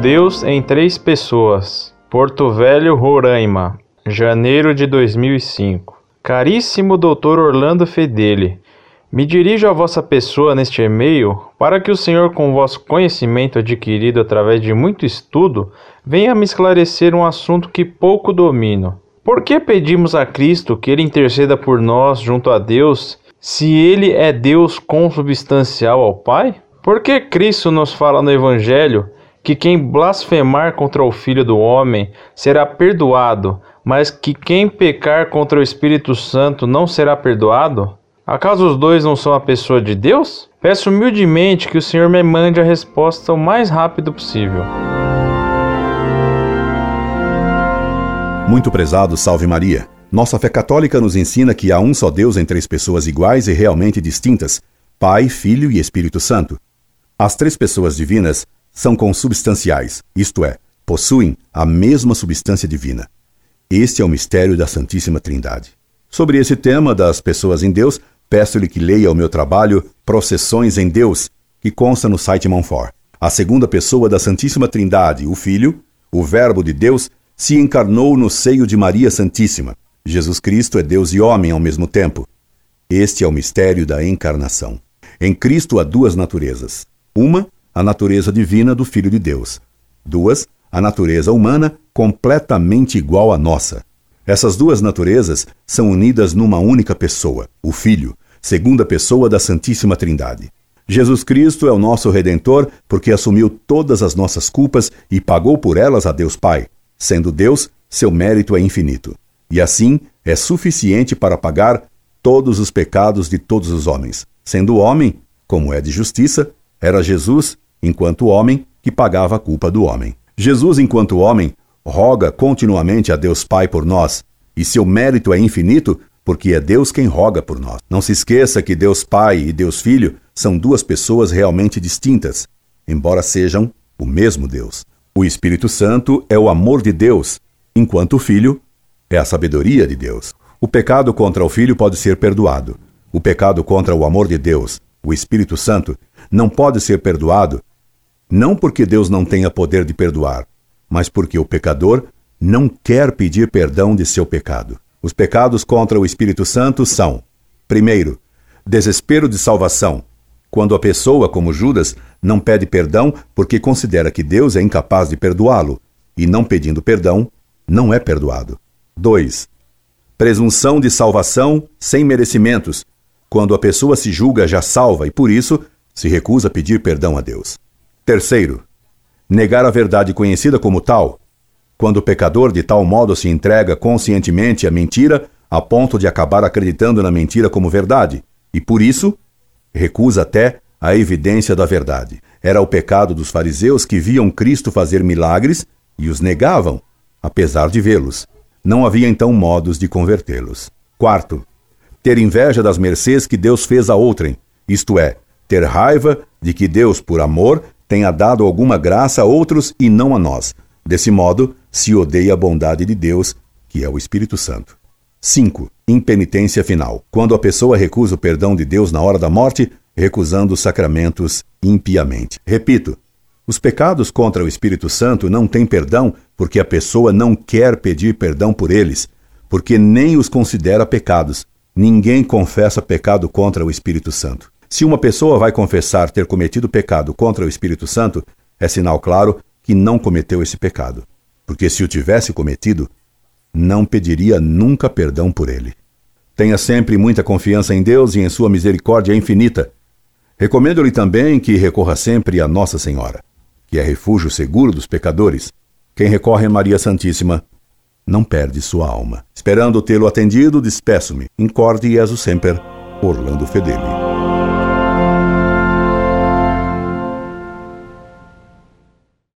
Deus em Três Pessoas, Porto Velho, Roraima, janeiro de 2005. Caríssimo Dr. Orlando Fedeli, me dirijo a vossa pessoa neste e-mail para que o Senhor, com vosso conhecimento adquirido através de muito estudo, venha me esclarecer um assunto que pouco domino. Por que pedimos a Cristo que Ele interceda por nós junto a Deus, se Ele é Deus consubstancial ao Pai? Por que Cristo nos fala no Evangelho que quem blasfemar contra o Filho do Homem será perdoado, mas que quem pecar contra o Espírito Santo não será perdoado? Acaso os dois não são a pessoa de Deus? Peço humildemente que o Senhor me mande a resposta o mais rápido possível. Muito prezado, salve Maria. Nossa fé católica nos ensina que há um só Deus em três pessoas iguais e realmente distintas: Pai, Filho e Espírito Santo. As três pessoas divinas são consubstanciais, isto é, possuem a mesma substância divina. Este é o mistério da Santíssima Trindade. Sobre esse tema das pessoas em Deus, peço-lhe que leia o meu trabalho Processões em Deus, que consta no site Monfort. A segunda pessoa da Santíssima Trindade, o Filho, o Verbo de Deus, se encarnou no seio de Maria Santíssima. Jesus Cristo é Deus e homem ao mesmo tempo. Este é o mistério da encarnação. Em Cristo há duas naturezas. Uma, a natureza divina do Filho de Deus. Duas, a natureza humana completamente igual à nossa. Essas duas naturezas são unidas numa única pessoa, o Filho, segunda pessoa da Santíssima Trindade. Jesus Cristo é o nosso redentor porque assumiu todas as nossas culpas e pagou por elas a Deus Pai. Sendo Deus, seu mérito é infinito. E assim é suficiente para pagar todos os pecados de todos os homens. Sendo homem, como é de justiça, era Jesus, enquanto homem, que pagava a culpa do homem. Jesus, enquanto homem, roga continuamente a Deus Pai por nós, e seu mérito é infinito porque é Deus quem roga por nós. Não se esqueça que Deus Pai e Deus Filho são duas pessoas realmente distintas, embora sejam o mesmo Deus. O Espírito Santo é o amor de Deus, enquanto o Filho é a sabedoria de Deus. O pecado contra o Filho pode ser perdoado. O pecado contra o amor de Deus, o Espírito Santo, não pode ser perdoado, não porque Deus não tenha poder de perdoar, mas porque o pecador não quer pedir perdão de seu pecado. Os pecados contra o Espírito Santo são: primeiro, desespero de salvação, quando a pessoa, como Judas, não pede perdão porque considera que Deus é incapaz de perdoá-lo, e não pedindo perdão, não é perdoado. 2. Presunção de salvação sem merecimentos, quando a pessoa se julga já salva e, por isso, se recusa a pedir perdão a Deus. Terceiro, negar a verdade conhecida como tal, quando o pecador de tal modo se entrega conscientemente à mentira a ponto de acabar acreditando na mentira como verdade, e por isso recusa até a evidência da verdade. Era o pecado dos fariseus que viam Cristo fazer milagres e os negavam, apesar de vê-los. Não havia então modos de convertê-los. Quarto, ter inveja das mercês que Deus fez a outrem, isto é, ter raiva de que Deus, por amor, tenha dado alguma graça a outros e não a nós. Desse modo, se odeia a bondade de Deus, que é o Espírito Santo. 5. Impenitência final. Quando a pessoa recusa o perdão de Deus na hora da morte, recusando os sacramentos impiamente. Repito, os pecados contra o Espírito Santo não têm perdão porque a pessoa não quer pedir perdão por eles, porque nem os considera pecados. Ninguém confessa pecado contra o Espírito Santo. Se uma pessoa vai confessar ter cometido pecado contra o Espírito Santo, é sinal claro que não cometeu esse pecado, porque se o tivesse cometido, não pediria nunca perdão por ele. Tenha sempre muita confiança em Deus e em sua misericórdia infinita. Recomendo-lhe também que recorra sempre a Nossa Senhora, que é refúgio seguro dos pecadores. Quem recorre a Maria Santíssima não perde sua alma. Esperando tê-lo atendido, despeço-me. Incorde Jesus Semper, Orlando Fedeli.